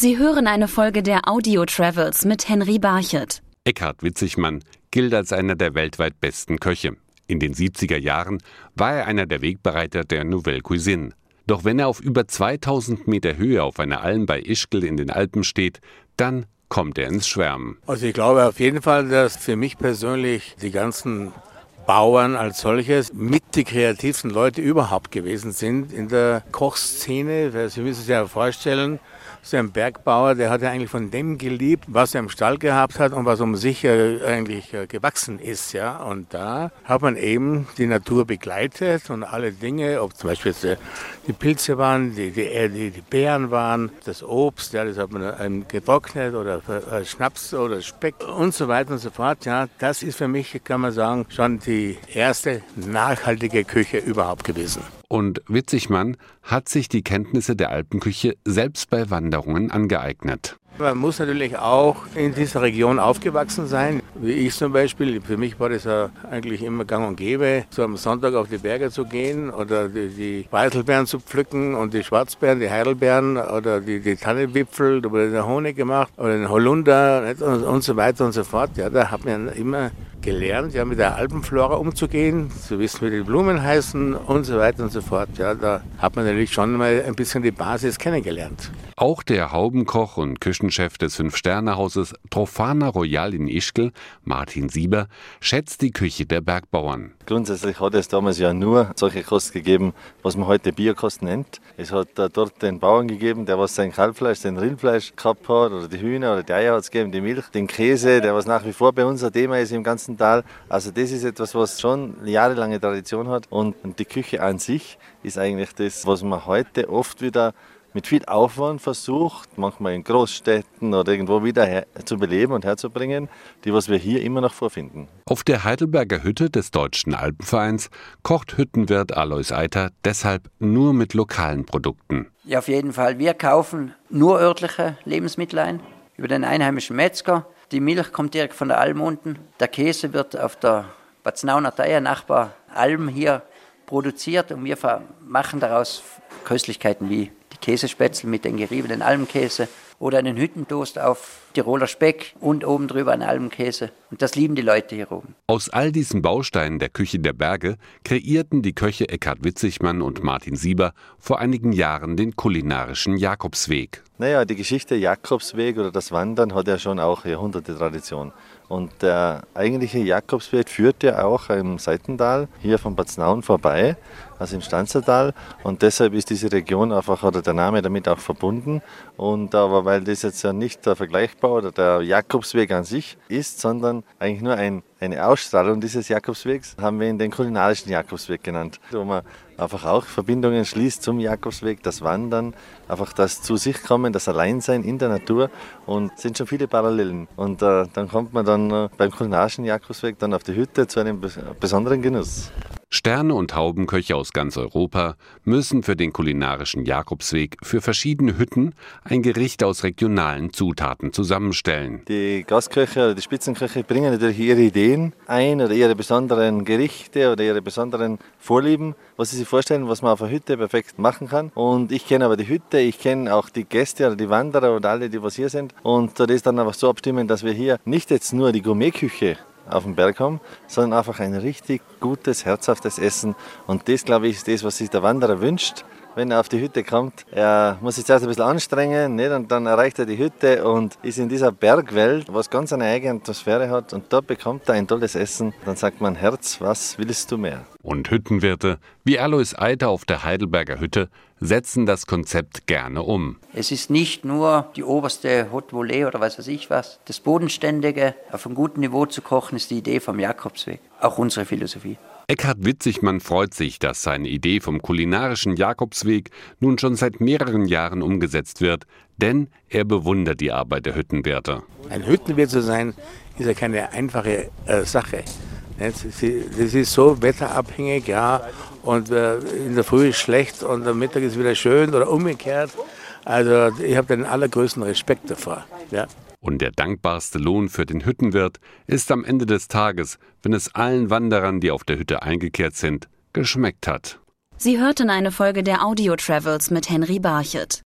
Sie hören eine Folge der Audio Travels mit Henry Barchet. Eckhard Witzigmann gilt als einer der weltweit besten Köche. In den 70er Jahren war er einer der Wegbereiter der Nouvelle Cuisine. Doch wenn er auf über 2000 Meter Höhe auf einer Alm bei Ischgl in den Alpen steht, dann kommt er ins Schwärmen. Also ich glaube auf jeden Fall, dass für mich persönlich die ganzen Bauern als solches mit die kreativsten Leute überhaupt gewesen sind in der Kochszene. Sie müssen sich ja vorstellen, so ein Bergbauer, der hat ja eigentlich von dem geliebt, was er im Stall gehabt hat und was um sich eigentlich äh, gewachsen ist. Ja? Und da hat man eben die Natur begleitet und alle Dinge, ob zum Beispiel äh, die Pilze waren, die, die, äh, die, Beeren waren, das Obst, ja, das hat man getrocknet oder Schnaps oder Speck und so weiter und so fort. Ja, das ist für mich, kann man sagen, schon die erste nachhaltige Küche überhaupt gewesen. Und Witzigmann hat sich die Kenntnisse der Alpenküche selbst bei Wanderungen angeeignet. Man muss natürlich auch in dieser Region aufgewachsen sein. Wie ich zum Beispiel. Für mich war das ja eigentlich immer gang und gäbe, so am Sonntag auf die Berge zu gehen oder die, die Weißelbeeren zu pflücken und die Schwarzbeeren, die Heidelbeeren oder die, die Tannenwipfel, da wurde der Honig gemacht oder den Holunder und, und so weiter und so fort. Ja, da hat man immer gelernt, ja, mit der Alpenflora umzugehen, zu wissen, wie die Blumen heißen und so weiter und so fort. Ja, da hat man natürlich schon mal ein bisschen die Basis kennengelernt. Auch der Haubenkoch und Küchenchef des Fünf-Sterne-Hauses Trofana Royal in Ischgl, Martin Sieber, schätzt die Küche der Bergbauern. Grundsätzlich hat es damals ja nur solche Kost gegeben, was man heute Biokost nennt. Es hat dort den Bauern gegeben, der was sein Kalbfleisch, sein Rindfleisch gehabt hat, oder die Hühner oder die Eier hat es gegeben, die Milch, den Käse, der was nach wie vor bei uns ein Thema ist im ganzen Tal. Also das ist etwas, was schon jahrelange Tradition hat. Und die Küche an sich ist eigentlich das, was man heute oft wieder mit viel Aufwand versucht, manchmal in Großstädten oder irgendwo wieder zu beleben und herzubringen, die was wir hier immer noch vorfinden. Auf der Heidelberger Hütte des Deutschen Alpenvereins kocht Hüttenwirt Alois Eiter deshalb nur mit lokalen Produkten. Ja, auf jeden Fall. Wir kaufen nur örtliche Lebensmittel ein über den einheimischen Metzger. Die Milch kommt direkt von der Alm unten. Der Käse wird auf der Batznauner Teier Nachbar Alm hier produziert und wir machen daraus Köstlichkeiten wie Käsespätzle mit den geriebenen Almkäse oder einen Hüttentoast auf Tiroler Speck und oben drüber einen Almkäse. Und das lieben die Leute hier oben. Aus all diesen Bausteinen der Küche der Berge kreierten die Köche Eckhard Witzigmann und Martin Sieber vor einigen Jahren den kulinarischen Jakobsweg. Naja, die Geschichte Jakobsweg oder das Wandern hat ja schon auch Jahrhunderte Tradition. Und der eigentliche Jakobsweg führt ja auch im Seitental hier von Bad Snaun vorbei, also im Stanzertal. Und deshalb ist diese Region einfach, oder der Name damit auch verbunden. Und aber weil das jetzt ja nicht der vergleichbar oder der Jakobsweg an sich ist, sondern eigentlich nur ein, eine Ausstrahlung dieses Jakobswegs, haben wir ihn den kulinarischen Jakobsweg genannt, wo man einfach auch Verbindungen schließt zum Jakobsweg, das Wandern, einfach das zu sich kommen, das Alleinsein in der Natur und sind schon viele Parallelen. Und äh, dann kommt man dann äh, beim kulinarischen Jakobsweg dann auf die Hütte zu einem besonderen Genuss. Sterne und Haubenköche aus ganz Europa müssen für den kulinarischen Jakobsweg für verschiedene Hütten ein Gericht aus regionalen Zutaten zusammenstellen. Die Gastköche oder die Spitzenköche bringen natürlich ihre Ideen ein oder ihre besonderen Gerichte oder ihre besonderen Vorlieben, was sie sich vorstellen, was man auf einer Hütte perfekt machen kann. Und ich kenne aber die Hütte, ich kenne auch die Gäste oder die Wanderer oder alle, die was hier sind. Und das ist dann einfach so abstimmen, dass wir hier nicht jetzt nur die Gourmetküche auf den Berg haben, sondern einfach ein richtig gutes, herzhaftes Essen. Und das, glaube ich, ist das, was sich der Wanderer wünscht. Wenn er auf die Hütte kommt, er muss sich zuerst ein bisschen anstrengen, nicht? und dann erreicht er die Hütte und ist in dieser Bergwelt, was ganz eine eigene Atmosphäre hat. Und dort bekommt er ein tolles Essen. Dann sagt man, Herz, was willst du mehr? Und Hüttenwirte wie Alois Eiter auf der Heidelberger Hütte setzen das Konzept gerne um. Es ist nicht nur die oberste Haute Volée oder was weiß ich was. Das Bodenständige auf einem guten Niveau zu kochen, ist die Idee vom Jakobsweg. Auch unsere Philosophie. Eckhard Witzigmann freut sich, dass seine Idee vom kulinarischen Jakobsweg nun schon seit mehreren Jahren umgesetzt wird, denn er bewundert die Arbeit der Hüttenwärter. Ein Hüttenwirt zu sein, ist ja keine einfache äh, Sache. Das ist so wetterabhängig, ja. Und äh, in der Früh ist schlecht und am Mittag ist wieder schön oder umgekehrt. Also ich habe den allergrößten Respekt davor. Ja. Und der dankbarste Lohn für den Hüttenwirt ist am Ende des Tages, wenn es allen Wanderern, die auf der Hütte eingekehrt sind, geschmeckt hat. Sie hörten eine Folge der Audio Travels mit Henry Barchet.